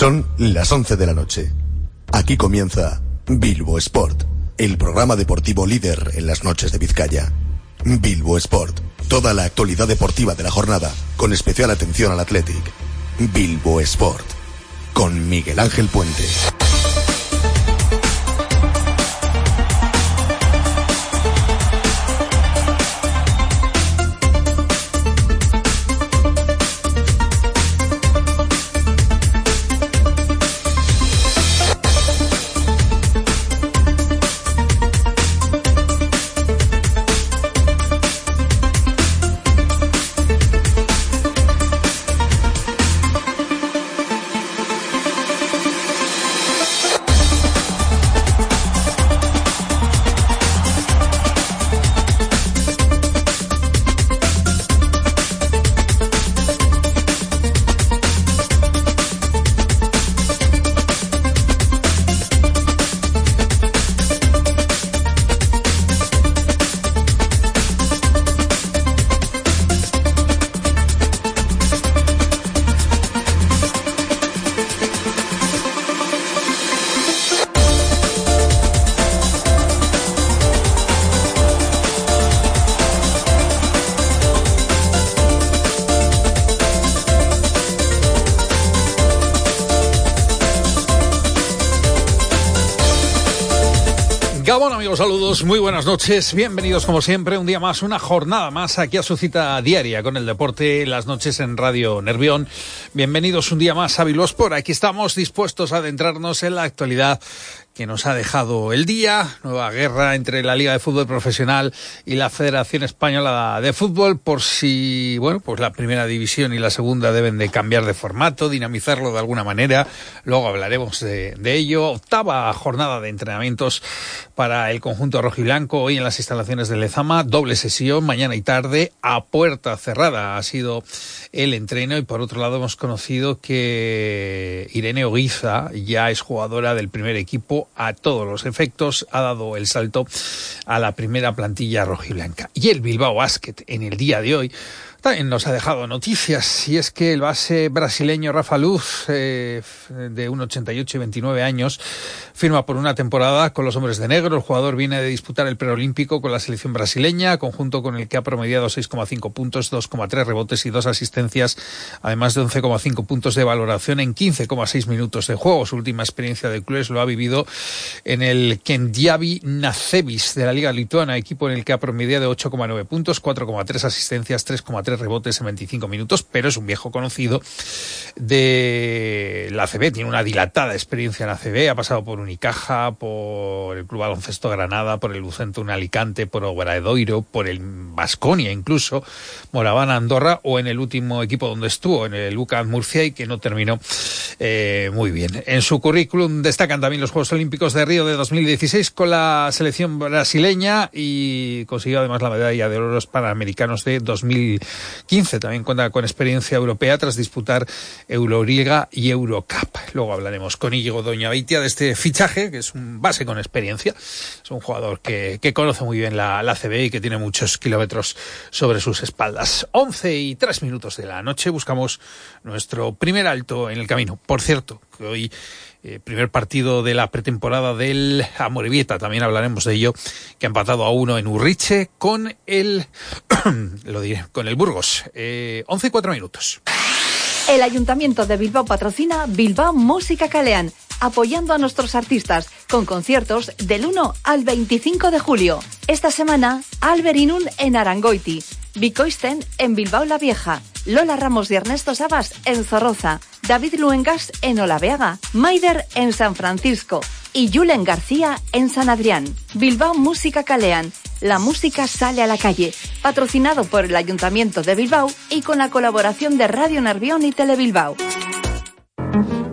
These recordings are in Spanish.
Son las 11 de la noche. Aquí comienza Bilbo Sport, el programa deportivo líder en las noches de Vizcaya. Bilbo Sport, toda la actualidad deportiva de la jornada, con especial atención al Athletic. Bilbo Sport, con Miguel Ángel Puente. Saludos, muy buenas noches, bienvenidos como siempre, un día más, una jornada más aquí a su cita diaria con el deporte, las noches en Radio Nervión. Bienvenidos un día más a Por aquí estamos dispuestos a adentrarnos en la actualidad que nos ha dejado el día, nueva guerra entre la Liga de Fútbol Profesional y la Federación Española de Fútbol por si, bueno, pues la primera división y la segunda deben de cambiar de formato, dinamizarlo de alguna manera, luego hablaremos de, ello. Octava jornada de entrenamientos para el conjunto rojiblanco hoy en las instalaciones de Lezama, doble sesión mañana y tarde a puerta cerrada ha sido el entreno. Y por otro lado hemos conocido que Irene Oguiza ya es jugadora del primer equipo a todos los efectos ha dado el salto a la primera plantilla rojiblanca. Y el Bilbao Basket en el día de hoy también nos ha dejado noticias y es que el base brasileño Rafa Luz, eh, de 1,88 y 29 años, firma por una temporada con los hombres de negro. El jugador viene de disputar el preolímpico con la selección brasileña, conjunto con el que ha promediado 6,5 puntos, 2,3 rebotes y dos asistencias, además de 11,5 puntos de valoración en 15,6 minutos de juego. Su última experiencia de clubes lo ha vivido en el Kendiavi Nacevis de la Liga Lituana, equipo en el que ha promediado 8,9 puntos, 4,3 asistencias, 3,3 rebotes en 25 minutos, pero es un viejo conocido de la ACB, tiene una dilatada experiencia en la ACB, ha pasado por Unicaja, por el Club Baloncesto Granada, por el Lucento en Alicante, por Obradoiro, por el Vasconia incluso, Moraván Andorra o en el último equipo donde estuvo, en el UCAM Murcia y que no terminó eh, muy bien. En su currículum destacan también los Juegos Olímpicos de Río de 2016 con la selección brasileña y consiguió además la medalla de oro panamericanos de 2000 15. También cuenta con experiencia europea tras disputar Euroliga y Eurocup. Luego hablaremos con Íñigo Doña Beitia de este fichaje, que es un base con experiencia. Es un jugador que, que conoce muy bien la, la CB y que tiene muchos kilómetros sobre sus espaldas. 11 y 3 minutos de la noche buscamos nuestro primer alto en el camino. Por cierto, hoy eh, primer partido de la pretemporada del Amorebieta, también hablaremos de ello, que ha empatado a uno en Urriche con el, lo diré, con el Burgos. Eh, 11 y 4 minutos. El Ayuntamiento de Bilbao patrocina Bilbao Música Calean, apoyando a nuestros artistas con conciertos del 1 al 25 de julio. Esta semana, Alberinun en Arangoiti, Bicoisten en Bilbao la Vieja, Lola Ramos y Ernesto Sabas en Zorroza, David Luengas en Olaveaga, Maider en San Francisco y Julen García en San Adrián. Bilbao Música Calean. La música sale a la calle. Patrocinado por el Ayuntamiento de Bilbao y con la colaboración de Radio Nervión y Telebilbao.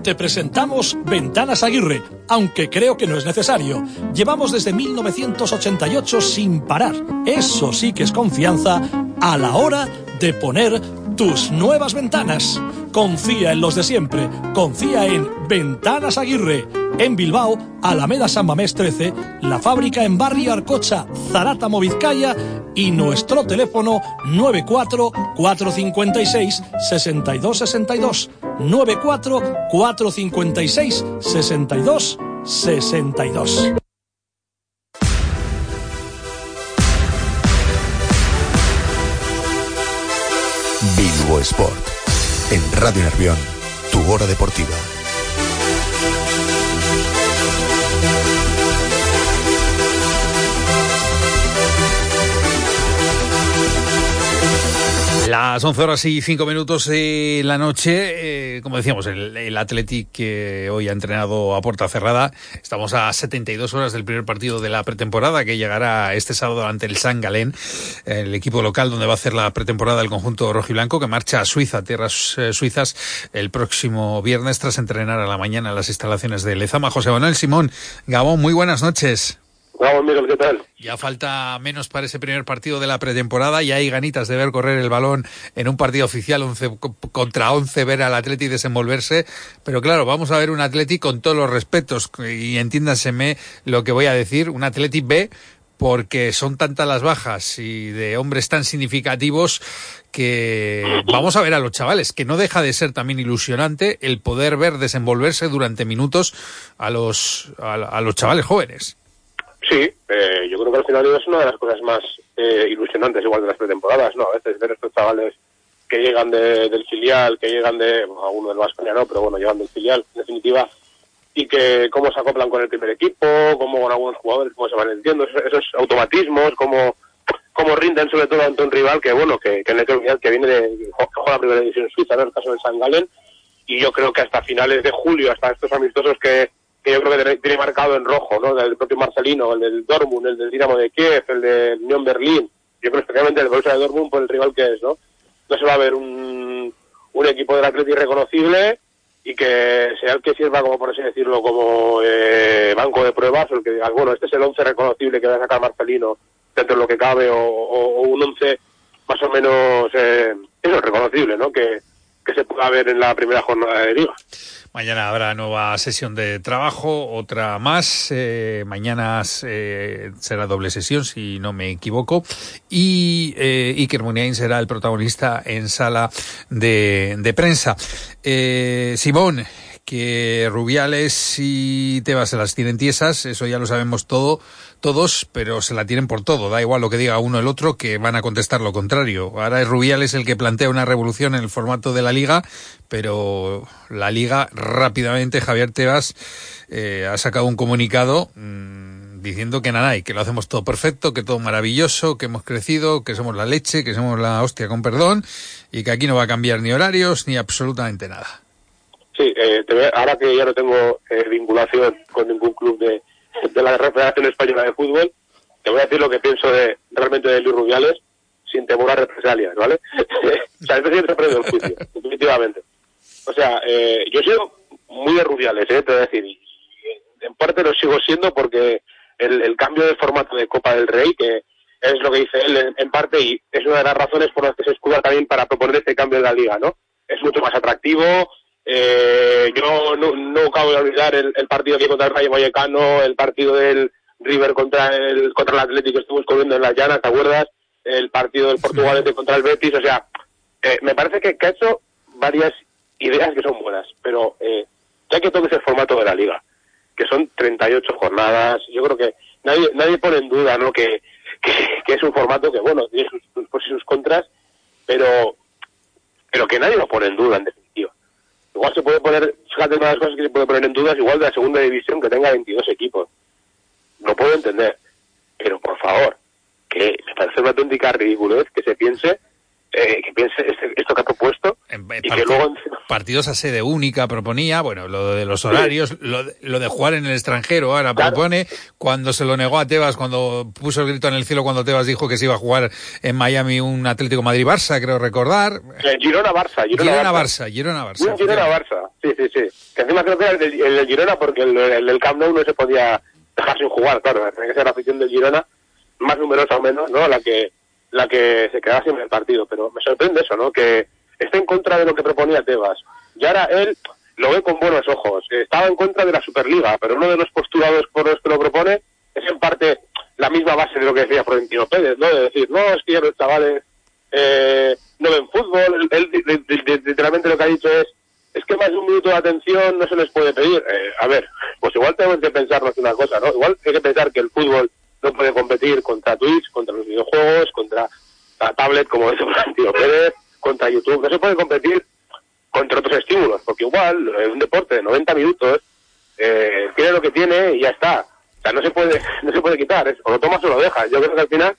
Te presentamos Ventanas Aguirre, aunque creo que no es necesario. Llevamos desde 1988 sin parar. Eso sí que es confianza a la hora de poner tus nuevas ventanas confía en los de siempre. Confía en Ventanas Aguirre. En Bilbao, Alameda San Mamés 13, la fábrica en Barrio Arcocha, Zarata Vizcaya y nuestro teléfono 94 456 6262 94 456 62 62. Bilbo Sport. En Radio Nervión, tu hora deportiva. Las 11 horas y 5 minutos de la noche, eh, como decíamos, el, el Athletic hoy ha entrenado a puerta cerrada. Estamos a 72 horas del primer partido de la pretemporada que llegará este sábado ante el San Galén, el equipo local donde va a hacer la pretemporada el conjunto rojiblanco que marcha a Suiza, tierras eh, suizas, el próximo viernes tras entrenar a la mañana en las instalaciones de Lezama. José Manuel Simón, Gabón, muy buenas noches. ¿Qué tal? Ya falta menos para ese primer partido de la pretemporada y hay ganitas de ver correr el balón en un partido oficial 11 contra 11, ver al Atleti desenvolverse. Pero claro, vamos a ver un Atleti con todos los respetos y entiéndaseme lo que voy a decir, un Atleti B porque son tantas las bajas y de hombres tan significativos que vamos a ver a los chavales, que no deja de ser también ilusionante el poder ver desenvolverse durante minutos a los, a los chavales jóvenes. Sí, eh, yo creo que al final es una de las cosas más eh, ilusionantes igual de las pretemporadas, ¿no? A veces ver estos chavales que llegan de, del filial, que llegan de, bueno, alguno del Vasconia no, pero bueno, llegan del filial, en definitiva, y que cómo se acoplan con el primer equipo, cómo con algunos jugadores, cómo se van entiendo, esos, automatismos, cómo, cómo rinden sobre todo ante un rival que, bueno, que, que, que, que viene de, que juega la primera división suiza, ¿no? El caso del San Galen, y yo creo que hasta finales de julio, hasta estos amistosos que, que yo creo que tiene marcado en rojo, ¿no? El propio Marcelino, el del Dortmund, el del Dinamo de Kiev, el del Unión Berlín, yo creo especialmente el Borussia de Dortmund por el rival que es, ¿no? No se va a ver un, un equipo del Atleti reconocible y que sea el que sirva, como por así decirlo, como eh, banco de pruebas, o el que diga, bueno, este es el once reconocible que va a sacar Marcelino dentro de lo que cabe, o, o, un once más o menos, eh, eso, reconocible, ¿no? Que, que se pueda ver en la primera jornada de liga. Mañana habrá nueva sesión de trabajo, otra más. Eh, mañana eh, será doble sesión, si no me equivoco. Y eh, Iker será el protagonista en sala de, de prensa. Eh, Simón, que Rubiales y Tebas se las tienen tiesas, eso ya lo sabemos todo, todos, pero se la tienen por todo. Da igual lo que diga uno el otro, que van a contestar lo contrario. Ahora es Rubiales el que plantea una revolución en el formato de la liga, pero la liga rápidamente, Javier Tebas eh, ha sacado un comunicado mmm, diciendo que nada, y que lo hacemos todo perfecto, que todo maravilloso, que hemos crecido, que somos la leche, que somos la hostia con perdón, y que aquí no va a cambiar ni horarios ni absolutamente nada. Sí, eh, te voy, ahora que ya no tengo eh, vinculación con ningún club de, de la Federación Española de Fútbol, te voy a decir lo que pienso de realmente de Luis Rubiales sin temor a represalias, ¿vale? o sea, este siempre perdido el juicio, definitivamente. O sea, eh, yo he sido muy de Rubiales, ¿eh? te voy a decir, y en parte lo sigo siendo porque el, el cambio de formato de Copa del Rey, que es lo que dice él en, en parte, y es una de las razones por las que se escuda también para proponer este cambio de la liga, ¿no? Es mucho más atractivo, eh, yo no, no acabo de olvidar el, el partido que contra el Rayo Vallecano, el partido del River contra el contra el Atlético que estuvimos corriendo en la llana, ¿te acuerdas? El partido del Portugal sí. contra el Betis, o sea, eh, me parece que, que, ha hecho varias ideas que son buenas, pero eh, ya que toques el formato de la liga, que son 38 jornadas, yo creo que nadie nadie pone en duda, ¿no? Que, que, que es un formato que, bueno, tiene sus, sus pros y sus contras, pero pero que nadie lo pone en duda, en definitiva igual se puede poner, fíjate una de las cosas que se puede poner en dudas, igual de la segunda división que tenga 22 equipos. No puedo entender. Pero por favor, que me parece una auténtica ridiculez que se piense eh, que piense este, esto que ha propuesto en, y part que luego partidos a sede única proponía bueno lo de los horarios sí. lo, de, lo, de jugar en el extranjero ahora claro. propone cuando se lo negó a Tebas cuando puso el grito en el cielo cuando Tebas dijo que se iba a jugar en Miami un Atlético Madrid Barça creo recordar. Eh, Girona Barça Girona, Barça Girona Barça Girona Barça sí sí sí. Que encima creo que era el del, el del Girona porque el, el Camp Nou no se podía dejar sin jugar claro tenía que ser la afición del Girona más numerosa o menos no la que la que se quedaba sin el partido, pero me sorprende eso, ¿no? Que, está en contra de lo que proponía Tebas. Y ahora él lo ve con buenos ojos. Estaba en contra de la Superliga, pero uno de los postulados por los que lo propone es en parte la misma base de lo que decía Florentino Pérez, ¿no? De decir, no, es que ya los chavales eh, no ven fútbol. Él, literalmente lo que ha dicho es, es que más de un minuto de atención no se les puede pedir. Eh, a ver, pues igual tenemos que pensarnos una cosa, ¿no? Igual hay que pensar que el fútbol no puede competir contra Twitch, contra los videojuegos, contra la tablet, como dice Florentino Pérez, contra YouTube. No se puede competir contra otros estímulos, porque igual en un deporte de 90 minutos eh, tiene lo que tiene y ya está. O sea, no se puede, no se puede quitar, o lo tomas o lo dejas. Yo creo que al final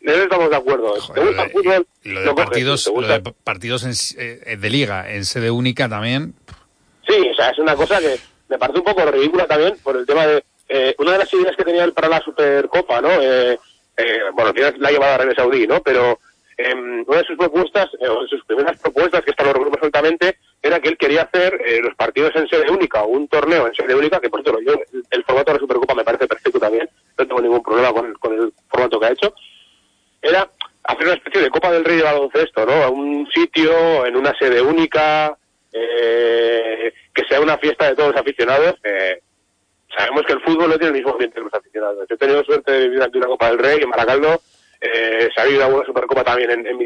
no estamos de acuerdo. ¿Te gusta el fútbol? Lo de, partidos, lo de partidos eh, de liga en sede única también. Sí, o sea, es una cosa que me parece un poco ridícula también por el tema de eh, una de las ideas que tenía él para la Supercopa, ¿no? Eh, eh, bueno, la ha llevado a Arabia Saudí, ¿no? Pero eh, una de sus propuestas, eh, de sus primeras propuestas, que esta lo recuerdo absolutamente, era que él quería hacer eh, los partidos en sede única, o un torneo en sede única, que por cierto, yo, el, formato de la Supercopa me parece perfecto también, no tengo ningún problema con, con el formato que ha hecho, era hacer una especie de Copa del Rey de baloncesto, ¿no? Un sitio en una sede única, eh, que sea una fiesta de todos los aficionados. Eh, sabemos que el fútbol no tiene el mismo ambiente que los aficionados. Yo he tenido suerte de vivir aquí una Copa del Rey en Maracaldo, eh, se ha habido una Supercopa también en, en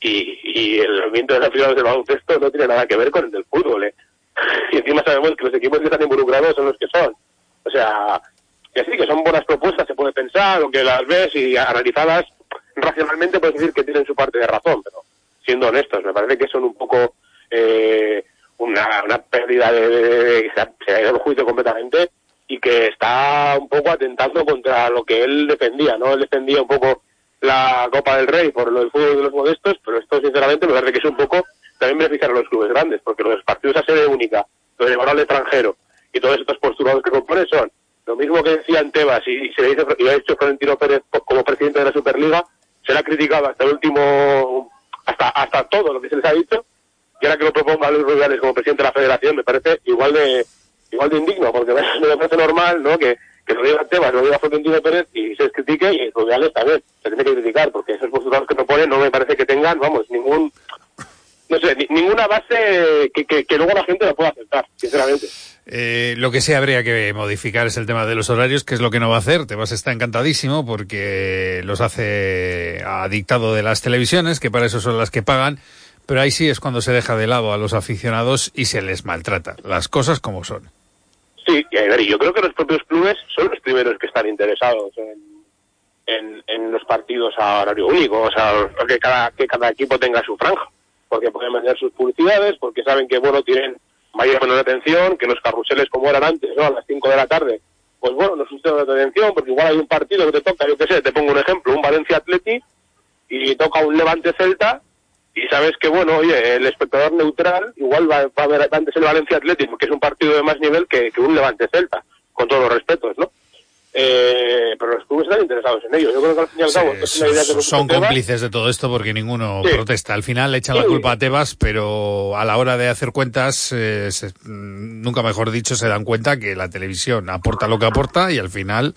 y, y, el ambiente de los aficionados del baloncesto no tiene nada que ver con el del fútbol. ¿eh? Y encima sabemos que los equipos que están involucrados son los que son. O sea, que sí, que son buenas propuestas, se puede pensar, aunque las ves y analizadas racionalmente puedes decir que tienen su parte de razón, pero siendo honestos, me parece que son un poco eh, una, una pérdida de, de, se ha ido el juicio completamente y que está un poco atentando contra lo que él defendía, ¿no? Él defendía un poco la Copa del Rey por lo del fútbol de los modestos, pero esto sinceramente me parece que es un poco también beneficiar a los clubes grandes, porque los partidos a sede única, lo de llevar al extranjero y todos estos postulados que compone son lo mismo que decía en Tebas y, y se le dice, y ha hecho Florentino Pérez como presidente de la Superliga, se le ha criticado hasta el último, hasta, hasta todo lo que se les ha dicho, y ahora que lo proponga Luis Rubiales como presidente de la federación me parece igual de, igual de indigno, porque me, parece normal, ¿no? Que, que lo diga Tebas, lo diga Florentino Pérez y se critique y Rubiales también se tiene que criticar, porque esos postulados que proponen no me parece que tengan, vamos, ningún, no sé, ni, ninguna base que, que, luego la gente lo pueda aceptar, sinceramente. Eh, lo que sí habría que modificar es el tema de los horarios, que es lo que no va a hacer. Tebas está encantadísimo porque los hace a dictado de las televisiones, que para eso son las que pagan, pero ahí sí es cuando se deja de lado a los aficionados y se les maltrata. Las cosas como son. Sí, a ver, yo creo que los propios clubes son los primeros que están interesados en, en, en los partidos a horario único, o sea, que cada, que cada equipo tenga su franja, porque pueden vender sus publicidades, porque saben que, bueno, tienen mayor menor atención, que los carruseles como eran antes, ¿no? A las 5 de la tarde, pues bueno, no suscitan la atención, porque igual hay un partido que te toca, yo qué sé, te pongo un ejemplo, un Valencia Atleti, y toca un Levante Celta, y sabes que, bueno, oye, el espectador neutral igual va, va a ver antes el Valencia Atleti, porque es un partido de más nivel que, que un Levante Celta, con todos los respetos, ¿no? Eh, pero los clubes están interesados en ello. Yo creo que al fin y al cabo sí, es una idea que son cómplices de todo esto porque ninguno sí. protesta. Al final le echan sí. la culpa a Tebas, pero a la hora de hacer cuentas, eh, se, nunca mejor dicho, se dan cuenta que la televisión aporta lo que aporta y al final,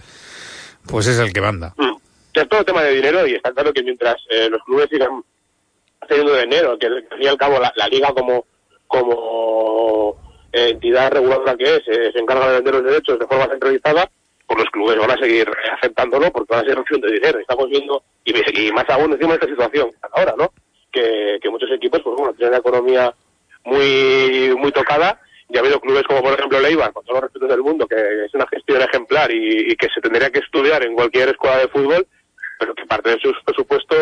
pues es el que manda. Mm. Es todo tema de dinero y está claro que mientras eh, los clubes sigan teniendo dinero, que al fin y al cabo la, la liga como como entidad reguladora que es, eh, se encarga de vender los derechos de forma centralizada, pues los clubes van a seguir aceptándolo porque van a seguir recibiendo dinero. Estamos viendo, y, más aún encima de esta situación ahora, ¿no? Que, muchos equipos, pues bueno, tienen una economía muy, muy tocada y ha habido clubes como por ejemplo Leibar, con todos los respetos del mundo, que es una gestión ejemplar y, y, que se tendría que estudiar en cualquier escuela de fútbol, pero que parte de su presupuesto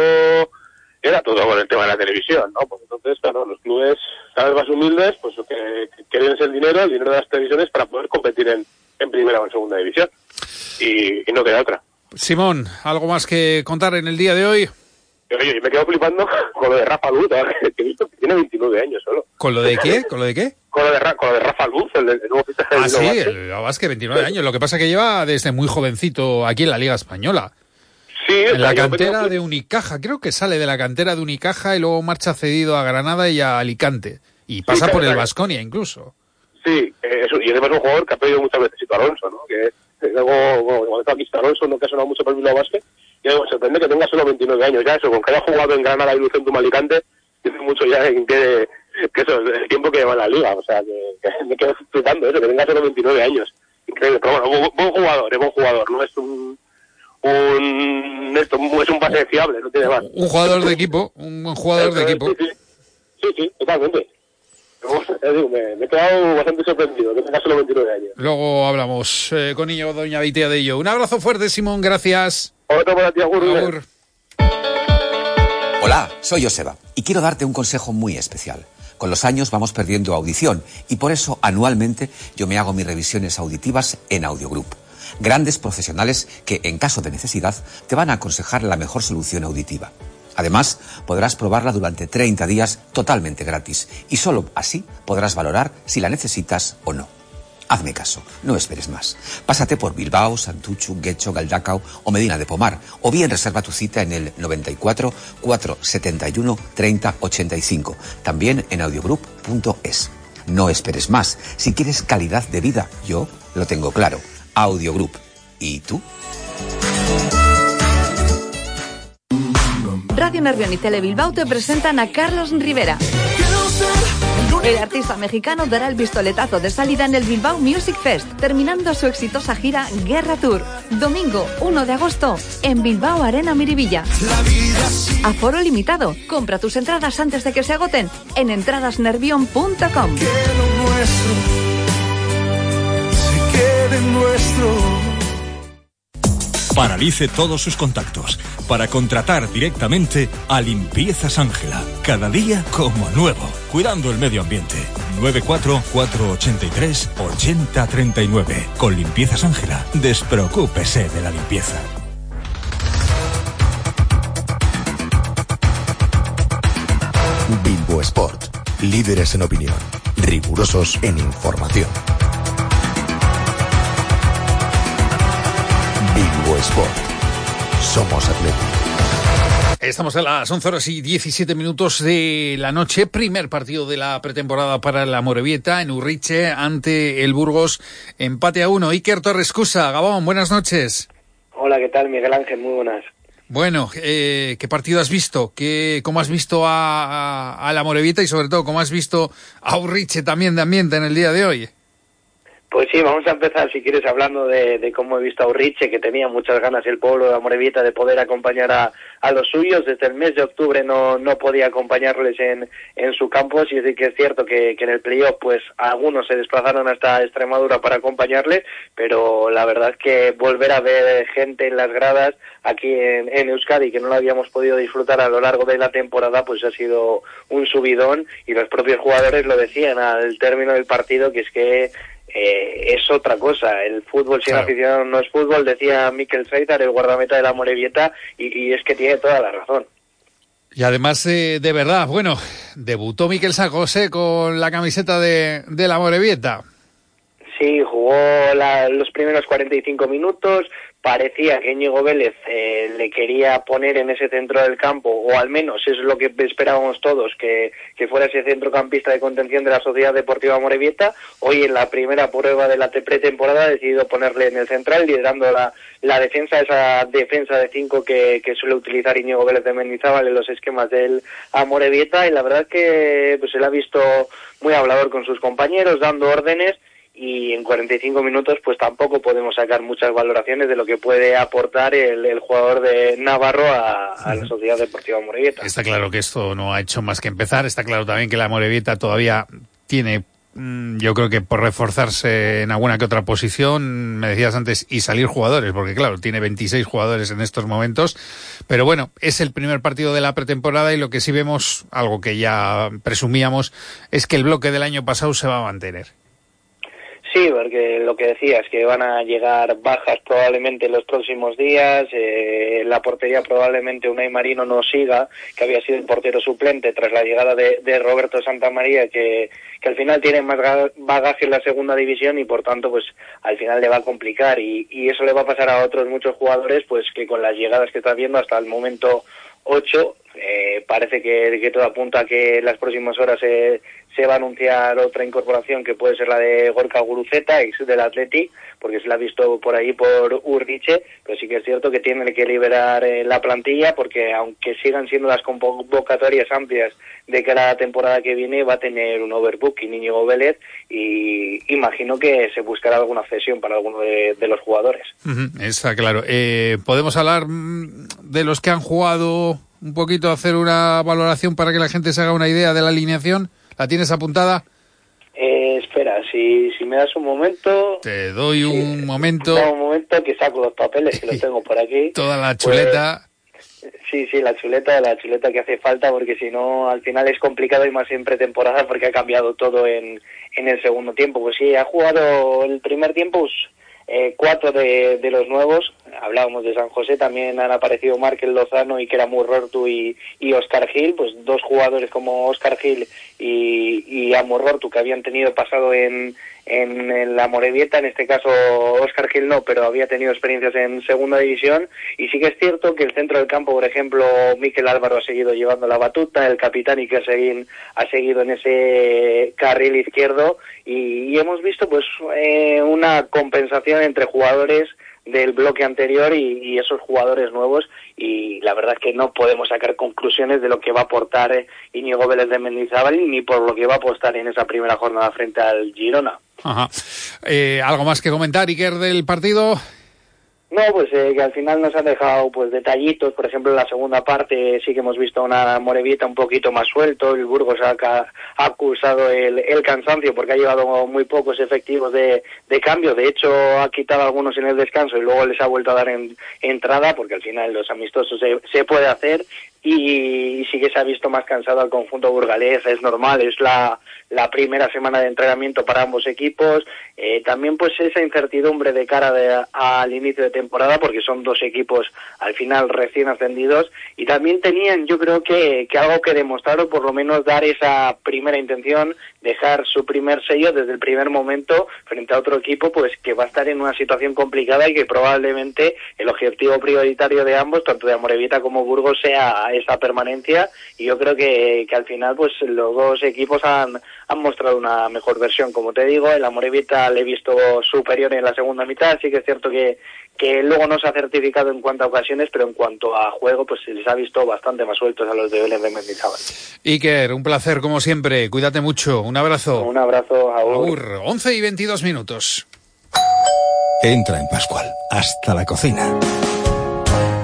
era todo con el tema de la televisión, ¿no? Pues entonces, claro, los clubes cada vez más humildes, pues que, quieren el dinero, el dinero de las televisiones para poder competir en, en primera o en segunda división. Y, y, no queda otra. Simón, ¿algo más que contar en el día de hoy? Oye, yo me quedo flipando con lo de Rafa Luz, que he visto que tiene 29 años solo. ¿Con lo de qué? ¿Con lo de qué? Con lo de, con lo de Rafa Luz, el, el nuevo fichaje Ah, sí, el Vázquez, 29 sí. años. Lo que pasa es que lleva desde muy jovencito aquí en la Liga Española. Sí, en la cantera de Unicaja, creo que sale de la cantera de Unicaja y luego marcha cedido a Granada y a Alicante. Y pasa sí, por el Vasconia incluso. Sí, eh, eso, y además es un jugador que ha pedido muchas veces Sito Alonso, ¿no? Que luego, bueno, igual está aquí Alonso, no que ha sonado mucho por el Bilbao Basket, y me sorprende que tenga solo 29 años ya, eso, con que haya jugado en Granada y Lucentum Alicante, tiene mucho ya en que, que eso, el tiempo que lleva en la liga, o sea, que, me quedo flipando eso, que tenga solo 29 años. Increíble, pero bueno, buen, jugador, es buen jugador, no es un, un esto es un pase fiable, no tiene más. Un jugador de equipo, un buen jugador de equipo. Sí, sí, sí, totalmente. me, me, he quedado bastante sorprendido, que tenga solo 29 años. Luego hablamos eh, con niño doña Vitea de ello. Un abrazo fuerte, Simón, gracias. Otro para ti, Agur. Hola, soy Joseba y quiero darte un consejo muy especial. Con los años vamos perdiendo audición y por eso anualmente yo me hago mis revisiones auditivas en Audiogroup. Grandes profesionales que, en caso de necesidad, te van a aconsejar la mejor solución auditiva. Además, podrás probarla durante 30 días totalmente gratis y solo así podrás valorar si la necesitas o no. Hazme caso, no esperes más. Pásate por Bilbao, Santuchu, Guecho, Galdacao o Medina de Pomar, o bien reserva tu cita en el 94 471 30 85, también en audiogroup.es. No esperes más. Si quieres calidad de vida, yo lo tengo claro. Audiogroup. ¿Y tú? Radio Nervión y Tele Bilbao te presentan a Carlos Rivera. El artista mexicano dará el pistoletazo de salida en el Bilbao Music Fest, terminando su exitosa gira Guerra Tour. Domingo 1 de agosto en Bilbao Arena Miribilla. Aforo limitado. Compra tus entradas antes de que se agoten en entradasnervion.com. Paralice todos sus contactos para contratar directamente a Limpiezas Ángela. Cada día como nuevo, cuidando el medio ambiente. 944838039. Con Limpiezas Ángela, despreocúpese de la limpieza. Bilbo Sport. Líderes en opinión. Rigurosos en información. Bilbo Sport. Somos atletas. Estamos a las 11 horas y 17 minutos de la noche. Primer partido de la pretemporada para la Morevieta en Urriche ante el Burgos. Empate a uno. Iker Torrescusa, Gabón, buenas noches. Hola, ¿qué tal? Miguel Ángel, muy buenas. Bueno, eh, ¿qué partido has visto? ¿Qué, ¿Cómo has visto a, a, a la Morevieta y sobre todo cómo has visto a Urriche también de ambiente en el día de hoy? Pues sí, vamos a empezar, si quieres, hablando de, de, cómo he visto a Urriche, que tenía muchas ganas el pueblo de Amorebieta de poder acompañar a, a, los suyos. Desde el mes de octubre no, no podía acompañarles en, en su campo, sí que es cierto que, que en el playoff, pues algunos se desplazaron hasta Extremadura para acompañarles, pero la verdad es que volver a ver gente en las gradas aquí en, en Euskadi, que no lo habíamos podido disfrutar a lo largo de la temporada, pues ha sido un subidón y los propios jugadores lo decían al término del partido, que es que eh, es otra cosa. El fútbol sin claro. afición no es fútbol, decía Mikel Seitar, el guardameta de la Morevieta, y, y, es que tiene toda la razón. Y además, eh, de verdad, bueno, debutó Mikel Sagose con la camiseta de, de la Morevieta. Sí, jugó la, los primeros 45 minutos, parecía que Íñigo Vélez eh, le quería poner en ese centro del campo, o al menos es lo que esperábamos todos, que, que fuera ese centrocampista de contención de la Sociedad Deportiva Morevieta. Hoy en la primera prueba de la pretemporada ha decidido ponerle en el central, liderando la, la defensa, esa defensa de cinco que, que suele utilizar Íñigo Vélez de Mendizábal en los esquemas del Amorebieta, y la verdad que pues él ha visto muy hablador con sus compañeros, dando órdenes, y en 45 minutos pues tampoco podemos sacar muchas valoraciones de lo que puede aportar el, el jugador de Navarro a, a, la Sociedad Deportiva Morevieta. Está claro que esto no ha hecho más que empezar, está claro también que la Morevieta todavía tiene mm, yo creo que por reforzarse en alguna que otra posición, me decías antes, y salir jugadores, porque claro, tiene 26 jugadores en estos momentos, pero bueno, es el primer partido de la pretemporada y lo que sí vemos, algo que ya presumíamos, es que el bloque del año pasado se va a mantener. Sí, porque lo que decías, que van a llegar bajas probablemente en los próximos días, eh, la portería probablemente Unai Marino no siga, que había sido el portero suplente tras la llegada de, de Roberto Santamaría, que, que al final tiene más bagaje en la segunda división y por tanto pues al final le va a complicar. Y, y eso le va a pasar a otros muchos jugadores pues que con las llegadas que está viendo hasta el momento ocho eh, parece que, que, todo apunta a que las próximas horas se, se va a anunciar otra incorporación que puede ser la de Gorka Guruceta, ex del Atleti, porque se la ha visto por ahí por Urriche, pero sí que es cierto que tiene que liberar eh, la plantilla porque aunque sigan siendo las convocatorias amplias de cara a la temporada que viene, va a tener un overbooking Íñigo Vélez y imagino que se buscará alguna cesión para alguno de, los jugadores. está claro. Eh, ¿Podemos hablar mm, de los que han jugado un poquito, hacer una valoración para que la gente se haga una idea de la alineación? ¿La tienes apuntada? Eh, espera, si, si me das un momento... Te doy un momento... un momento que saco los papeles, que los tengo por aquí. Toda la chuleta... Pues, sí, sí, la chuleta, la chuleta que hace falta, porque si no, al final es complicado y más siempre temporada porque ha cambiado todo en, en el segundo tiempo. Pues sí, ha jugado el primer tiempo... Pues, eh, cuatro de, de, los nuevos, hablábamos de San José, también han aparecido Markel Lozano y que era Murrortu y, y Oscar Gil, pues dos jugadores como Oscar Gil y, y Amurrortu que habían tenido pasado en, en, la Morevieta, en este caso Oscar Gil no, pero había tenido experiencias en segunda división. Y sí que es cierto que el centro del campo, por ejemplo, Miquel Álvaro ha seguido llevando la batuta, el capitán Iker Seguín ha seguido en ese carril izquierdo y, hemos visto pues eh, una compensación entre jugadores del bloque anterior y, esos jugadores nuevos y la verdad es que no podemos sacar conclusiones de lo que va a aportar eh, Íñigo Vélez de Mendizábal ni por lo que va a apostar en esa primera jornada frente al Girona. Ajá. Eh, ¿Algo más que comentar, Iker, del partido? No, pues eh, que al final nos han dejado pues detallitos, por ejemplo en la segunda parte sí que hemos visto una Morevita un poquito más suelto, el Burgos ha, ha el, cansancio porque ha llevado muy pocos efectivos de, de, cambio, de hecho ha quitado algunos en el descanso y luego les ha vuelto a dar en, entrada porque al final los amistosos se, se puede hacer. Y, sí que se ha visto más cansado al conjunto burgalés, es normal, es la, la primera semana de entrenamiento para ambos equipos, eh, también pues esa incertidumbre de cara al inicio de temporada porque son dos equipos al final recién ascendidos y también tenían yo creo que, que algo que demostrar o por lo menos dar esa primera intención, dejar su primer sello desde el primer momento frente a otro equipo pues que va a estar en una situación complicada y que probablemente el objetivo prioritario de ambos, tanto de Amorevita como Burgos, sea esa permanencia y yo creo que, que al final pues los dos equipos han, han mostrado una mejor versión, como te digo, el Amorevita le he visto superior en la segunda mitad, sí que es cierto que, que luego no se ha certificado en cuanto a ocasiones, pero en cuanto a juego, pues se les ha visto bastante más sueltos a los de Belén de Mendizábal. Iker, un placer como siempre, cuídate mucho, un abrazo. Un abrazo, a Aur. 11 y 22 minutos. Entra en Pascual, hasta la cocina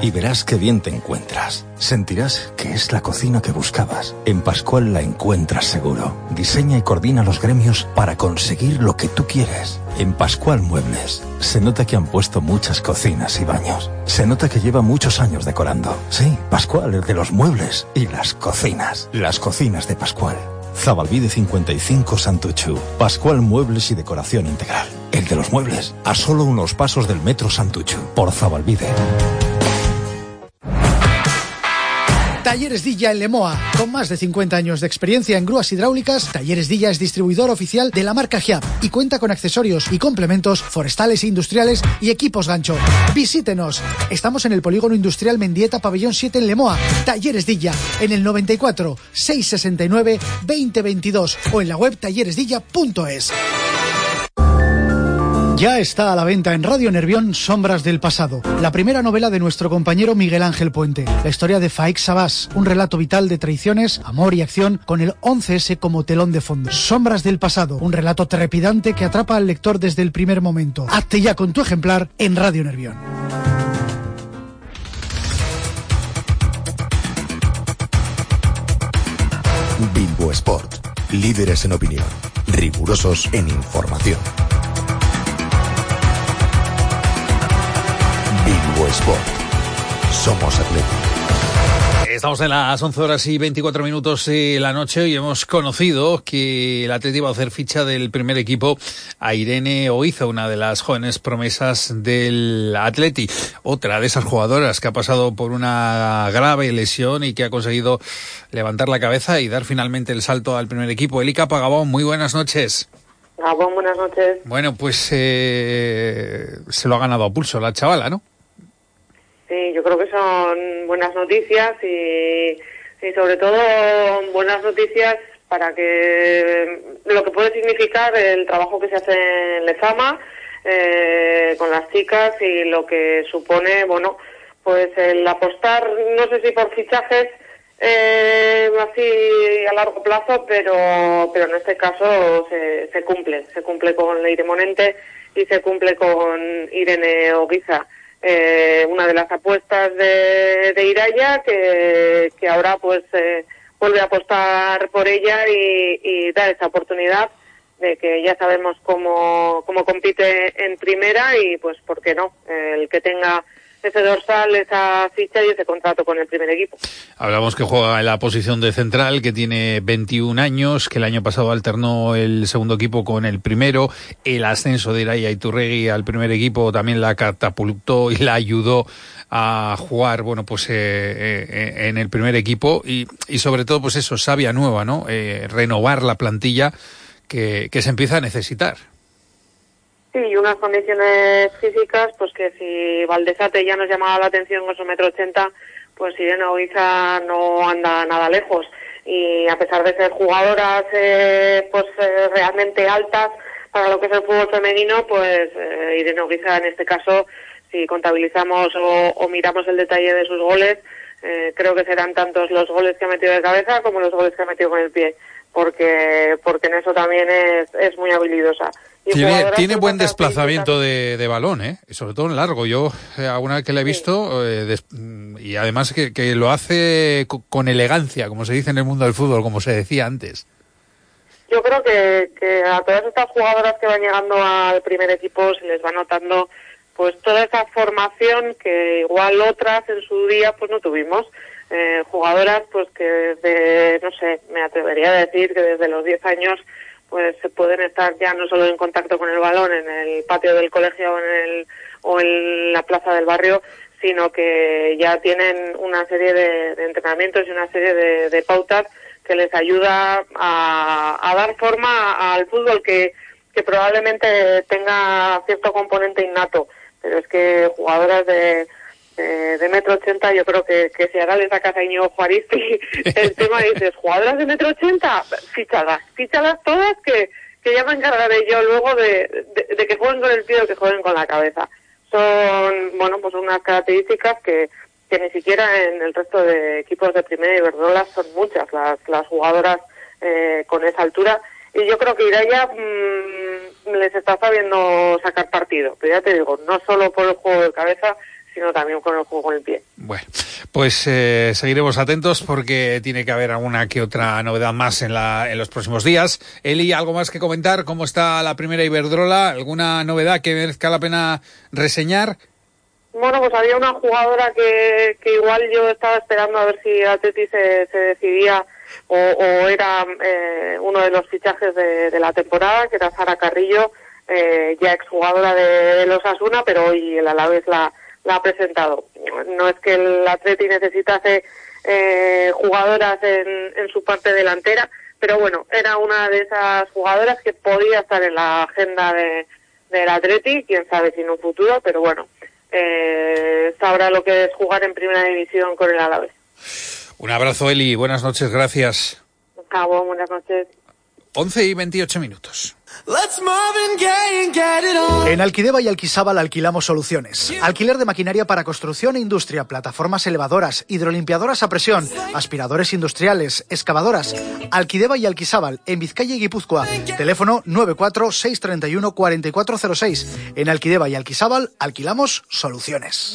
y verás qué bien te encuentras. Sentirás que es la cocina que buscabas. En Pascual la encuentras seguro. Diseña y coordina los gremios para conseguir lo que tú quieres. En Pascual Muebles se nota que han puesto muchas cocinas y baños. Se nota que lleva muchos años decorando. Sí, Pascual, el de los muebles y las cocinas. Las cocinas de Pascual. Zabalvide 55 Santuchu. Pascual Muebles y Decoración Integral. El de los muebles. A solo unos pasos del metro Santuchu. Por Zabalvide. Talleres Dilla en Lemoa. Con más de 50 años de experiencia en grúas hidráulicas, Talleres Dilla es distribuidor oficial de la marca Giap y cuenta con accesorios y complementos forestales e industriales y equipos gancho. Visítenos. Estamos en el Polígono Industrial Mendieta, Pabellón 7 en Lemoa. Talleres Dilla en el 94 669 2022 o en la web talleresdilla.es. Ya está a la venta en Radio Nervión Sombras del Pasado, la primera novela de nuestro compañero Miguel Ángel Puente. La historia de Faik Sabás, un relato vital de traiciones, amor y acción con el 11S como telón de fondo. Sombras del Pasado, un relato trepidante que atrapa al lector desde el primer momento. Hazte ya con tu ejemplar en Radio Nervión. Bimbo Sport, líderes en opinión, rigurosos en información. Sport. Somos Atlético. Estamos en las 11 horas y 24 minutos de la noche y hemos conocido que el Atlético va a hacer ficha del primer equipo a Irene Oiza, una de las jóvenes promesas del Atleti. Otra de esas jugadoras que ha pasado por una grave lesión y que ha conseguido levantar la cabeza y dar finalmente el salto al primer equipo. Elika Pagabón, muy buenas noches. Gabón, buenas noches. Bueno, pues eh, se lo ha ganado a pulso la chavala, ¿no? Sí, yo creo que son buenas noticias y y sobre todo buenas noticias para que lo que puede significar el trabajo que se hace en Lezama eh, con las chicas y lo que supone, bueno, pues el apostar, no sé si por fichajes eh, así a largo plazo, pero, pero en este caso se, se cumple, se cumple con Leire Monente y se cumple con Irene Oguiza. Eh, una de las apuestas de, de Iraya que, que ahora pues eh, vuelve a apostar por ella y, y dar esa oportunidad de que ya sabemos cómo, cómo compite en primera y pues por qué no, el que tenga ese dorsal, esa ficha y ese contrato con el primer equipo. Hablamos que juega en la posición de central, que tiene 21 años, que el año pasado alternó el segundo equipo con el primero, el ascenso de Iraya Iturregui al primer equipo también la catapultó y la ayudó a jugar, bueno, pues eh, eh, en el primer equipo y, sobre todo, pues eso, sabia nueva, ¿no? Eh, renovar la plantilla que se empieza a necesitar. Sí, y unas condiciones físicas, pues que si Valdezate ya nos llamaba la atención con su metro ochenta, pues Irene Oiza no anda nada lejos. Y a pesar de ser jugadoras eh, pues eh, realmente altas para lo que es el fútbol femenino, pues eh, Irene Oiza en este caso, si contabilizamos o, o miramos el detalle de sus goles, eh, creo que serán tantos los goles que ha metido de cabeza como los goles que ha metido con el pie, porque, porque en eso también es, es muy habilidosa. Tiene, tiene buen desplazamiento de, de, balón, ¿eh? sobre todo en largo. Yo, eh, alguna vez que le he visto, eh, des, y además que, que, lo hace con elegancia, como se dice en el mundo del fútbol, como se decía antes. Yo creo que, que a todas estas jugadoras que van llegando al primer equipo se les va notando pues toda esa formación que igual otras en su día pues no tuvimos. Eh, jugadoras pues que desde, no sé, me atrevería a decir que desde los 10 años pues se pueden estar ya no solo en contacto con el balón en el patio del colegio o en, el, o en la plaza del barrio, sino que ya tienen una serie de, entrenamientos y una serie de, de, pautas que les ayuda a, a dar forma al fútbol que, que probablemente tenga cierto componente innato, pero es que jugadoras de, de, de, metro ochenta, yo creo que, que si ahora les saca a Iñigo Juaristi el tema dices, jugadoras de metro ochenta, fichadas, fichadas todas que, que ya me encargaré yo luego de, de, que jueguen con el pie o que jueguen con la cabeza. Son, bueno, pues unas características que, que ni siquiera en el resto de equipos de primera y Iberdrola son muchas las, las jugadoras eh, con esa altura. Y yo creo que Iraya mmm, les está sabiendo sacar partido, pero ya te digo, no solo por el juego de cabeza, sino también con el juego con el pie. Bueno, pues eh, seguiremos atentos porque tiene que haber alguna que otra novedad más en, la, en los próximos días. Eli, ¿algo más que comentar? ¿Cómo está la primera Iberdrola? ¿Alguna novedad que merezca la pena reseñar? Bueno, pues había una jugadora que, que igual yo estaba esperando a ver si Atleti se, se decidía o, o era eh, uno de los fichajes de, de, la temporada, que era Sara Carrillo, eh, ya exjugadora de, de los Asuna, pero hoy el Alavés la, la ha presentado. No es que el Atleti necesitase eh, jugadoras en, en su parte delantera, pero bueno, era una de esas jugadoras que podía estar en la agenda de, del Atleti, quién sabe si en un futuro, pero bueno, eh, sabrá lo que es jugar en primera división con el Alavés. Un abrazo, Eli. Buenas noches, gracias. Cabo, buenas noches. 11 y 28 minutos. En Alquideba y Alquisábal alquilamos soluciones. Alquiler de maquinaria para construcción e industria, plataformas elevadoras, hidrolimpiadoras a presión, aspiradores industriales, excavadoras. Alquideba y Alquisábal, en Vizcaya y Guipúzcoa. Teléfono 94631-4406. En Alquideba y Alquisábal alquilamos soluciones.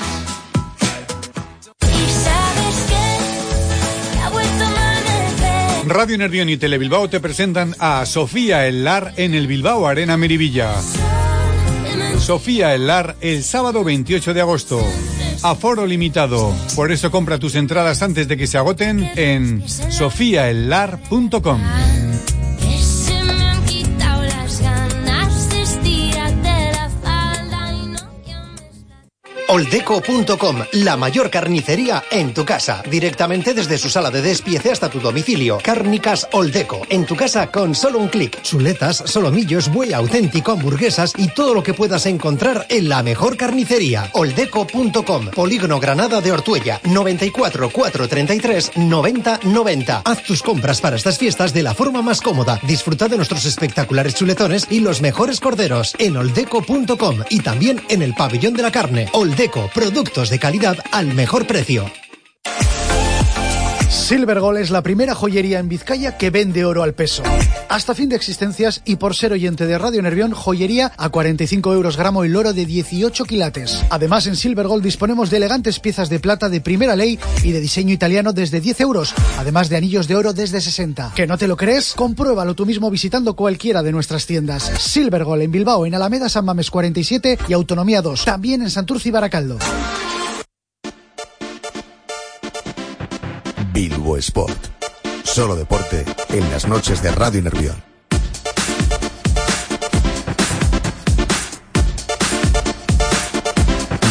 Radio Nervión y Telebilbao te presentan a Sofía El Lar en el Bilbao Arena Merivilla. Sofía El Lar el sábado 28 de agosto. Aforo limitado. Por eso compra tus entradas antes de que se agoten en sofiaellar.com. Oldeco.com, la mayor carnicería en tu casa. Directamente desde su sala de despiece hasta tu domicilio. Cárnicas Oldeco, en tu casa con solo un clic. Chuletas, solomillos, buey auténtico, hamburguesas y todo lo que puedas encontrar en la mejor carnicería. Oldeco.com, Polígono Granada de Ortuella, 94 433 90 90. Haz tus compras para estas fiestas de la forma más cómoda. Disfruta de nuestros espectaculares chuletones y los mejores corderos en oldeco.com y también en el pabellón de la carne. Productos de calidad al mejor precio. Silvergol es la primera joyería en Vizcaya que vende oro al peso. Hasta fin de existencias y por ser oyente de Radio Nervión, joyería a 45 euros gramo el oro de 18 quilates. Además, en Silvergol disponemos de elegantes piezas de plata de primera ley y de diseño italiano desde 10 euros, además de anillos de oro desde 60. ¿Que no te lo crees? Compruébalo tú mismo visitando cualquiera de nuestras tiendas. Silvergol en Bilbao, en Alameda San Mames 47 y Autonomía 2. También en Santurce y Baracaldo. Bilbo Sport. Solo deporte en las noches de Radio Nervión.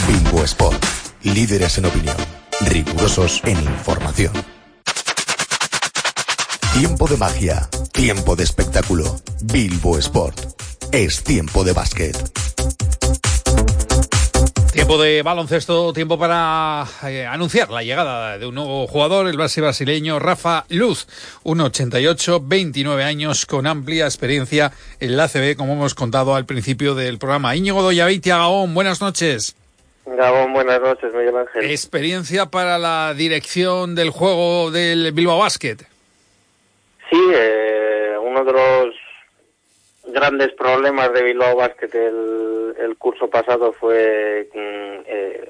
Bilbo Sport. Líderes en opinión. Rigurosos en información. Tiempo de magia. Tiempo de espectáculo. Bilbo Sport. Es tiempo de básquet. Tiempo de baloncesto, tiempo para eh, anunciar la llegada de un nuevo jugador, el base brasileño Rafa Luz, 1,88, 29 años, con amplia experiencia en la ACB, como hemos contado al principio del programa. Íñigo Doyaveitia Gabón, buenas noches. Gabón, buenas noches, Miguel Ángel. Experiencia para la dirección del juego del Bilbao Basket. Sí, eh, uno de los grandes problemas de Bilbao Basket el, el curso pasado fue mm, eh,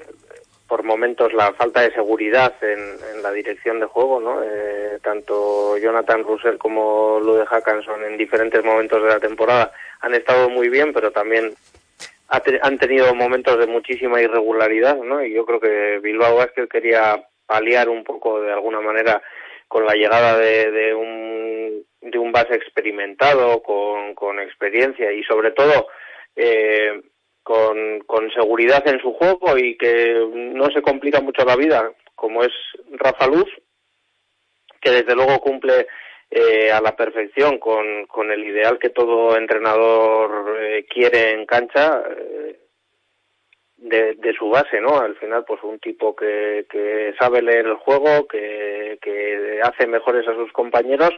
por momentos la falta de seguridad en, en la dirección de juego, ¿no? Eh, tanto Jonathan Russell como Lude Hackanson en diferentes momentos de la temporada han estado muy bien, pero también ha te- han tenido momentos de muchísima irregularidad, ¿no? Y yo creo que Bilbao Basket quería paliar un poco de alguna manera con la llegada de, de un un base experimentado con, con experiencia y sobre todo eh, con, con seguridad en su juego y que no se complica mucho la vida como es Rafa Luz que desde luego cumple eh, a la perfección con, con el ideal que todo entrenador eh, quiere en cancha eh, de, de su base, ¿no? Al final, pues un tipo que, que sabe leer el juego, que, que hace mejores a sus compañeros,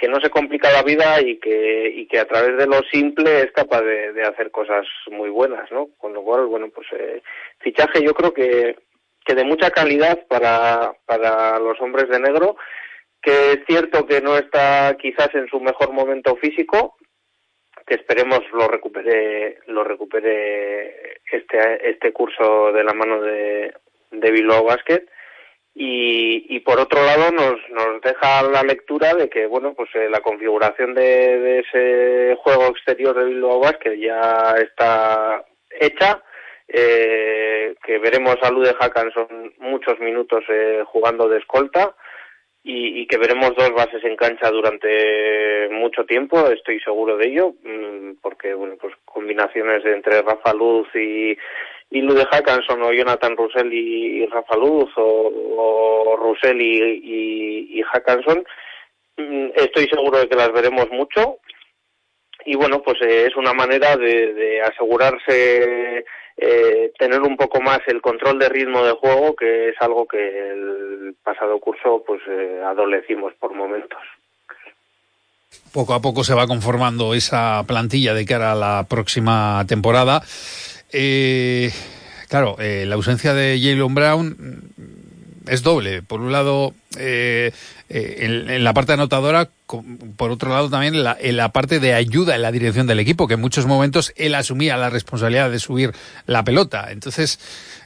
que no se complica la vida y que, y que a través de lo simple es capaz de, hacer cosas muy buenas, ¿no? Con lo cual, bueno, pues eh, fichaje yo creo que, que de mucha calidad para, para los hombres de negro, que es cierto que no está quizás en su mejor momento físico, que esperemos lo recupere lo recupere este este curso de la mano de, de Bilbao Basket y, y por otro lado nos, nos deja la lectura de que bueno pues eh, la configuración de, de ese juego exterior de Bilbao Basket ya está hecha. Eh, que veremos a Lude Hackanson muchos minutos eh, jugando de escolta. Y, y que veremos dos bases en cancha durante mucho tiempo, estoy seguro de ello, mm, porque bueno, pues combinaciones entre Rafa Luz y, y Lude Hackanson o Jonathan Russell y, Rafa Luz o, o Russell y, y, y Hackanson, mm, estoy seguro de que las veremos mucho y bueno, pues eh, es una manera de, de asegurarse eh, tener un poco más el control de ritmo de juego, que es algo que el pasado curso pues eh, adolecimos por momentos. Poco a poco se va conformando esa plantilla de cara a la próxima temporada. Eh, claro, eh, la ausencia de Jalen Brown es doble. Por un lado, eh, eh, en, en, la parte anotadora, por otro lado también en la, en la, parte de ayuda en la dirección del equipo, que en muchos momentos él asumía la responsabilidad de subir la pelota. Entonces,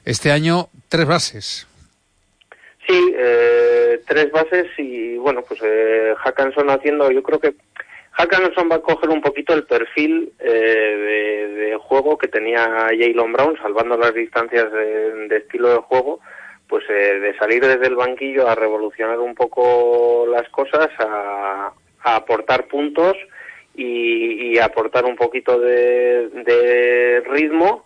este año, tres bases. Sí, eh, tres bases y bueno, pues eh, Hackanson haciendo, yo creo que Hackanson va a coger un poquito el perfil eh, de, juego que tenía Jalen Brown, salvando las distancias de, estilo de juego, pues eh, de salir desde el banquillo a revolucionar un poco las cosas, a, a aportar puntos y, y, aportar un poquito de ritmo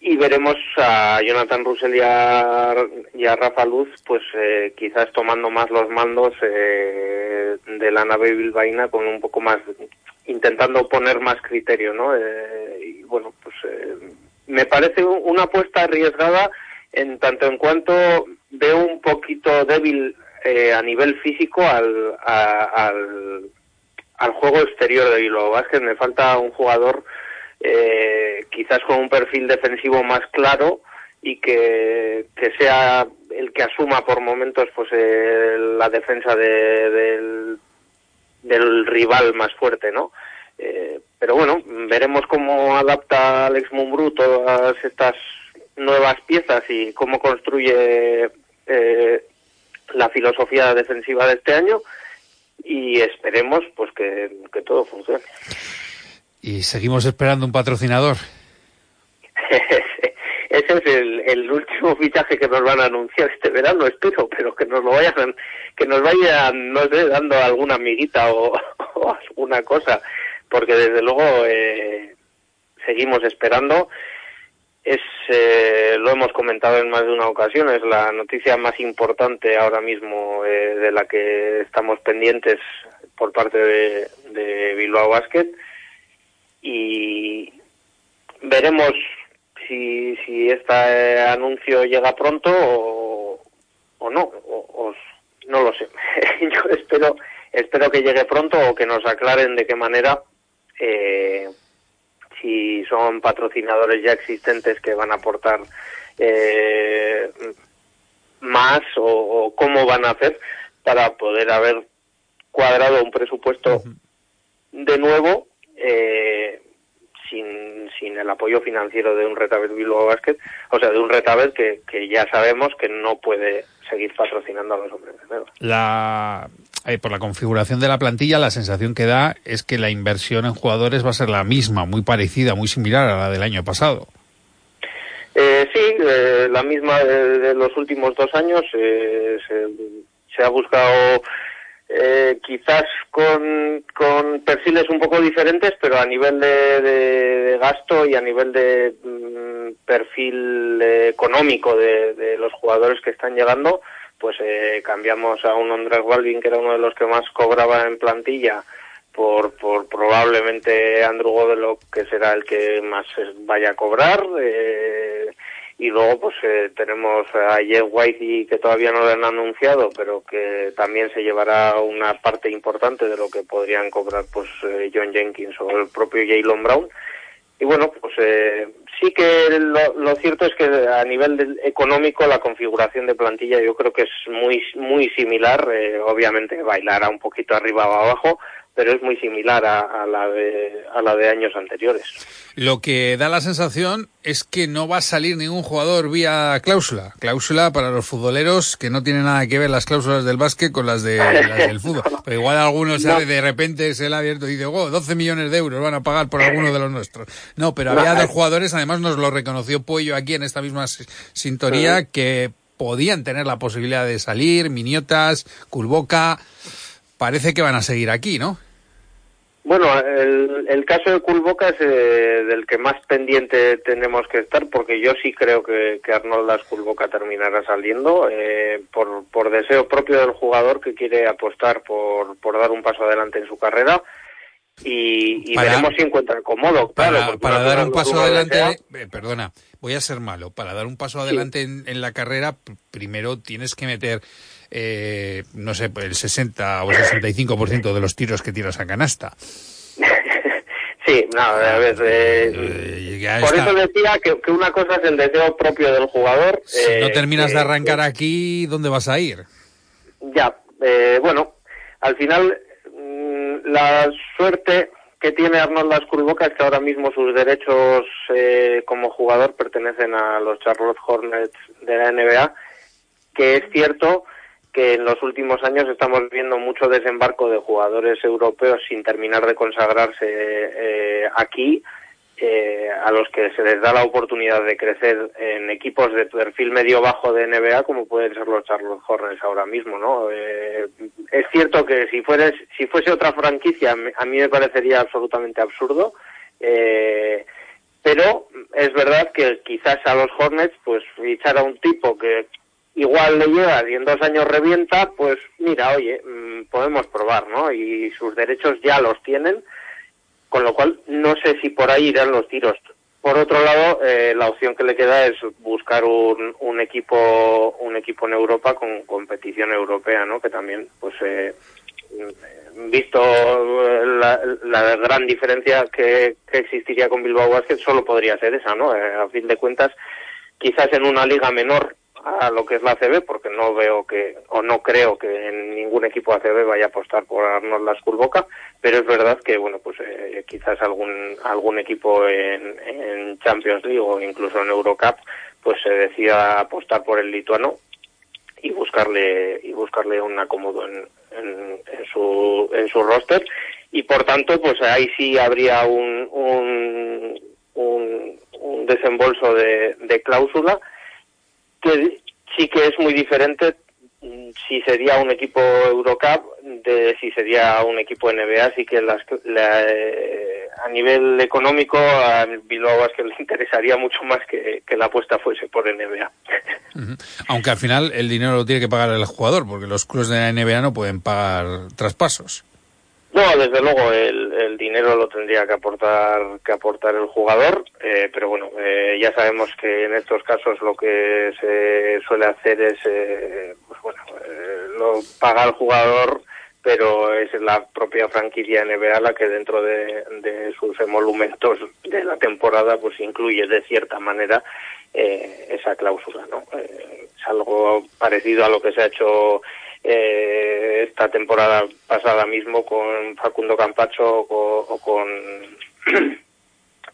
y veremos a Jonathan Russell y a, a Rafa Luz, pues eh, quizás tomando más los mandos eh, de la nave bilbaína con un poco más, intentando poner más criterio, ¿no? Eh, y bueno, pues me parece una apuesta arriesgada en tanto en cuanto veo un poquito débil a nivel físico al, al, al juego exterior de Bilbao Vázquez. Me falta un jugador eh, quizás con un perfil defensivo más claro y que, sea el que asuma por momentos pues eh, la defensa del, del rival más fuerte, ¿no? Eh, pero bueno, veremos cómo adapta Alex Mumbrú todas estas nuevas piezas y cómo construye eh, la filosofía defensiva de este año y esperemos pues que todo funcione. Y seguimos esperando un patrocinador. Ese es el, último fichaje que nos van a anunciar este verano, espero, pero que nos lo vayan, que nos vayan, no sé, dando alguna amiguita o, alguna cosa, porque desde luego eh, seguimos esperando. Es, eh, lo hemos comentado en más de una ocasión, es la noticia más importante ahora mismo eh, de la que estamos pendientes por parte de, de Bilbao Basket y veremos si, si este anuncio llega pronto o, o no, o, no lo sé. Yo espero, espero que llegue pronto o que nos aclaren de qué manera, eh, si son patrocinadores ya existentes que van a aportar eh, más o, cómo van a hacer para poder haber cuadrado un presupuesto de nuevo eh, sin, sin el apoyo financiero de un Retabet Bilbao Basket, o sea, de un Retabet que, que ya sabemos que no puede seguir patrocinando a los hombres de La, eh, por la configuración de la plantilla, la sensación que da es que la inversión en jugadores va a ser la misma, muy parecida, muy similar a la del año pasado. Eh, sí, eh, la misma de, los últimos dos años. se, se, ha buscado eh, quizás con, con, perfiles un poco diferentes, pero a nivel de, gasto y a nivel de mm, perfil económico de, los jugadores que están llegando, pues eh, cambiamos a un Andrés Walvin, que era uno de los que más cobraba en plantilla, por, por probablemente Andrew Godelo, que será el que más vaya a cobrar. Eh, y luego pues eh, tenemos a Jeff White que todavía no lo han anunciado pero que también se llevará una parte importante de lo que podrían cobrar pues eh, John Jenkins o el propio Jalen Brown. Y bueno pues eh, sí que lo, cierto es que a nivel económico la configuración de plantilla yo creo que es muy muy similar. Obviamente bailará un poquito arriba o abajo pero es muy similar a, la de, a la de años anteriores. Lo que da la sensación es que no va a salir ningún jugador vía cláusula. Cláusula para los futboleros que no tiene nada que ver las cláusulas del básquet con las, de, del fútbol. Pero igual algunos de repente se le ha abierto y dice, oh, 12 millones de euros van a pagar por alguno de los nuestros. No, pero había dos jugadores, además nos lo reconoció Pollo aquí en esta misma sintonía, que podían tener la posibilidad de salir, Miniotas, Culboca, parece que van a seguir aquí, ¿no? Bueno, el, caso de Culboca es eh, del que más pendiente tenemos que estar, porque yo sí creo que, que Arnoldas Culboca terminará saliendo eh, por, por deseo propio del jugador que quiere apostar por, por dar un paso adelante en su carrera. Y, veremos si encuentra cómodo. Claro, para, dar un paso adelante, eh, perdona, voy a ser malo, para dar un paso adelante en, en, la carrera, primero tienes que meter eh, no sé, el 60 o el 65% de los tiros que tiras a canasta. Sí, no, a ver, eh, eh, por eso decía que, una cosa es el deseo propio del jugador. Si no terminas de arrancar aquí, ¿dónde vas a ir? Ya, bueno, al final mm, la suerte que tiene Arnold Lasculboca es que ahora mismo sus derechos como jugador pertenecen a los Charlotte Hornets de la NBA, que es cierto que en los últimos años estamos viendo mucho desembarco de jugadores europeos sin terminar de consagrarse eh, aquí, eh, a los que se les da la oportunidad de crecer en equipos de perfil medio-bajo de NBA, como pueden ser los Charlotte Hornets ahora mismo, ¿no? Eh, es cierto que si, fueres, si fuese otra franquicia, a mí me parecería absolutamente absurdo, pero es verdad que quizás a los Hornets, pues fichar a un tipo que igual le llega y en dos años revienta, pues mira, oye, mm, podemos probar, ¿no? Y sus derechos ya los tienen, con lo cual no sé si por ahí irán los tiros. Por otro lado, eh, la opción que le queda es buscar un, un equipo un equipo en Europa con competición europea, ¿no? Que también, pues, eh, visto la, la, gran diferencia que, que, existiría con Bilbao Basket, solo podría ser esa, ¿no? Eh, a fin de cuentas, quizás en una liga menor a lo que es la ACB, porque no veo que, o no creo que en ningún equipo ACB vaya a apostar por Arnold Lasculboca, pero es verdad que, bueno, pues eh, quizás algún, algún equipo en, en, Champions League o incluso en Eurocup, pues se decida apostar por el lituano y buscarle, y buscarle un acomodo en, en, en su, en su roster. Y por tanto, pues ahí sí habría un, un, un, un desembolso de, de cláusula que sí que es muy diferente mm, si sería un equipo Eurocup de si sería un equipo NBA, así que las, la, eh, a nivel económico a Bilbao que le interesaría mucho más que, que, la apuesta fuese por NBA. Uh -huh. Aunque al final el dinero lo tiene que pagar el jugador, porque los clubes de la NBA no pueden pagar traspasos. No, desde luego el, dinero lo tendría que aportar que aportar el jugador, eh, pero bueno, eh, ya sabemos que en estos casos lo que se suele hacer es, eh, pues bueno, eh, lo paga el jugador, pero es la propia franquicia NBA la que dentro de, sus emolumentos de la temporada pues incluye de cierta manera eh, esa cláusula, ¿no? Eh, es algo parecido a lo que se ha hecho eh, esta temporada pasada mismo con Facundo Campacho o, o con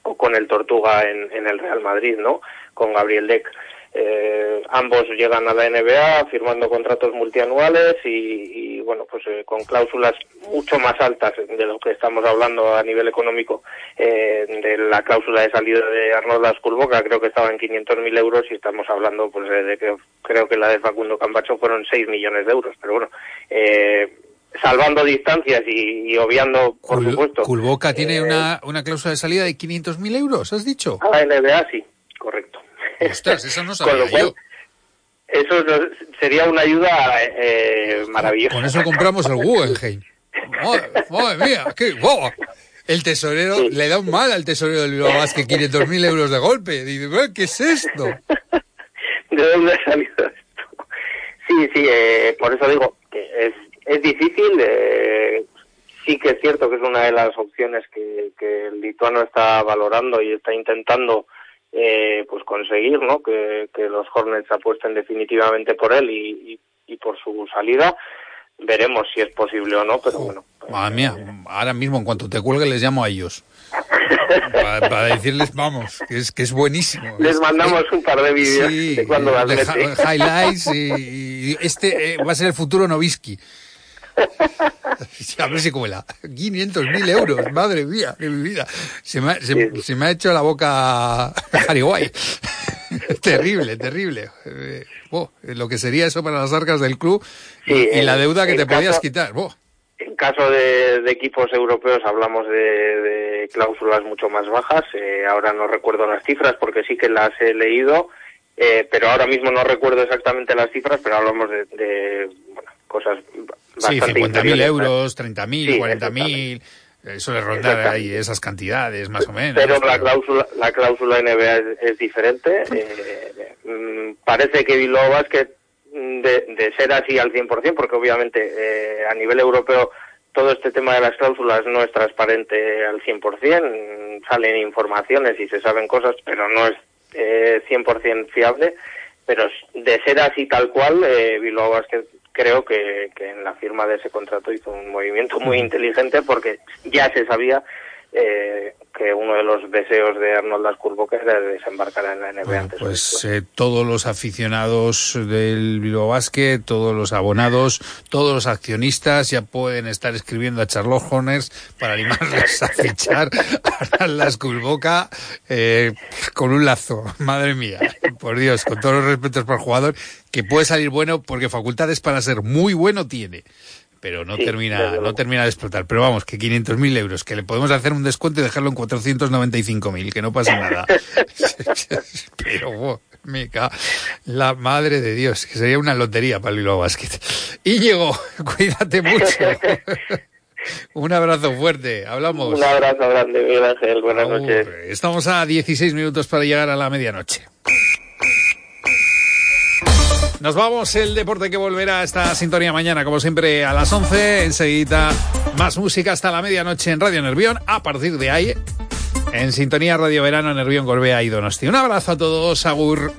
o con el Tortuga en, en, el Real Madrid, ¿no? Con Gabriel Deck. Eh, ambos llegan a la NBA firmando contratos multianuales y, y bueno, pues eh, con cláusulas mucho más altas de lo que estamos hablando a nivel económico eh, de la cláusula de salida de Arnold Asculboca, creo que estaba en 500.000 euros y estamos hablando pues de que creo que la de Facundo Cambacho fueron 6 millones de euros, pero bueno, eh, salvando distancias y, y obviando, por Cul supuesto. Culboca tiene eh, una, una cláusula de salida de 500.000 euros, ¿has dicho? A la NBA sí. Ostras, eso no sabía cual, yo. Eso sería una ayuda eh, maravillosa. Con eso compramos el Guggenheim. Madre, madre mía, qué guau. El tesorero sí. le da un mal al tesorero del Bilbao Basket 500.000 euros de golpe. Dice, ¿qué es esto? ¿De dónde ha salido esto? Sí, sí, eh, por eso digo que es, es difícil. Eh, sí que es cierto que es una de las opciones que, que el lituano está valorando y está intentando eh, pues conseguir ¿no? que, que, los Hornets apuesten definitivamente por él y, y, y, por su salida. Veremos si es posible o no, pero oh, bueno. Pues, madre mía, ahora mismo en cuanto te cuelgue les llamo a ellos. para, para, decirles, vamos, que es, que es buenísimo. Les es, mandamos un par de vídeos sí, de cuando las de highlights y, y, este eh, va a ser el futuro Novisky. a ver si cuela. 500 mil euros, madre mía, de mi vida. Se me, se, se me ha hecho la boca Hariguay. terrible, terrible. Eh, oh, lo que sería eso para las arcas del club sí, y, la deuda que te caso, podías quitar. Oh. En caso de, de, equipos europeos hablamos de, de cláusulas mucho más bajas. Eh, ahora no recuerdo las cifras porque sí que las he leído, eh, pero ahora mismo no recuerdo exactamente las cifras, pero hablamos de, de bueno, cosas Sí, 50.000 euros, 30.000, sí, 40.000. Suele rondar ahí esas cantidades, más o menos. Pero, pero... la cláusula, la cláusula NBA es, es diferente. Eh, parece que Bilbao Basket, de, de, ser así al 100%, porque obviamente eh, a nivel europeo todo este tema de las cláusulas no es transparente al 100%, salen informaciones y se saben cosas, pero no es eh, 100% fiable. Pero de ser así tal cual, eh, Bilbao Basket creo que, que, en la firma de ese contrato hizo un movimiento muy inteligente porque ya se sabía eh, que uno de los deseos de Arnold Asculboca era desembarcar en la NBA bueno, antes. Pues eh, todos los aficionados del Bilbao Basket, todos los abonados, todos los accionistas ya pueden estar escribiendo a Charlotte Horners para animarles a fichar a Arnold eh, con un lazo. Madre mía, por Dios, con todos los respetos para el jugador, que puede salir bueno porque facultades para ser muy bueno tiene pero no termina no termina de explotar. Pero vamos, que 500.000 euros, que le podemos hacer un descuento y dejarlo en 495.000, que no pasa nada. pero, me la madre de Dios, que sería una lotería para el Bilbao Basket. Y llegó, cuídate mucho. Un abrazo fuerte, hablamos. Un abrazo grande, Miguel Ángel, buenas noches. Estamos a 16 minutos para llegar a la medianoche. Nos vamos, el deporte que volverá a esta sintonía mañana, como siempre, a las 11. Enseguida, más música hasta la medianoche en Radio Nervión. A partir de ahí, en sintonía Radio Verano, Nervión, Gorbea y Donosti. Un abrazo a todos, Agur.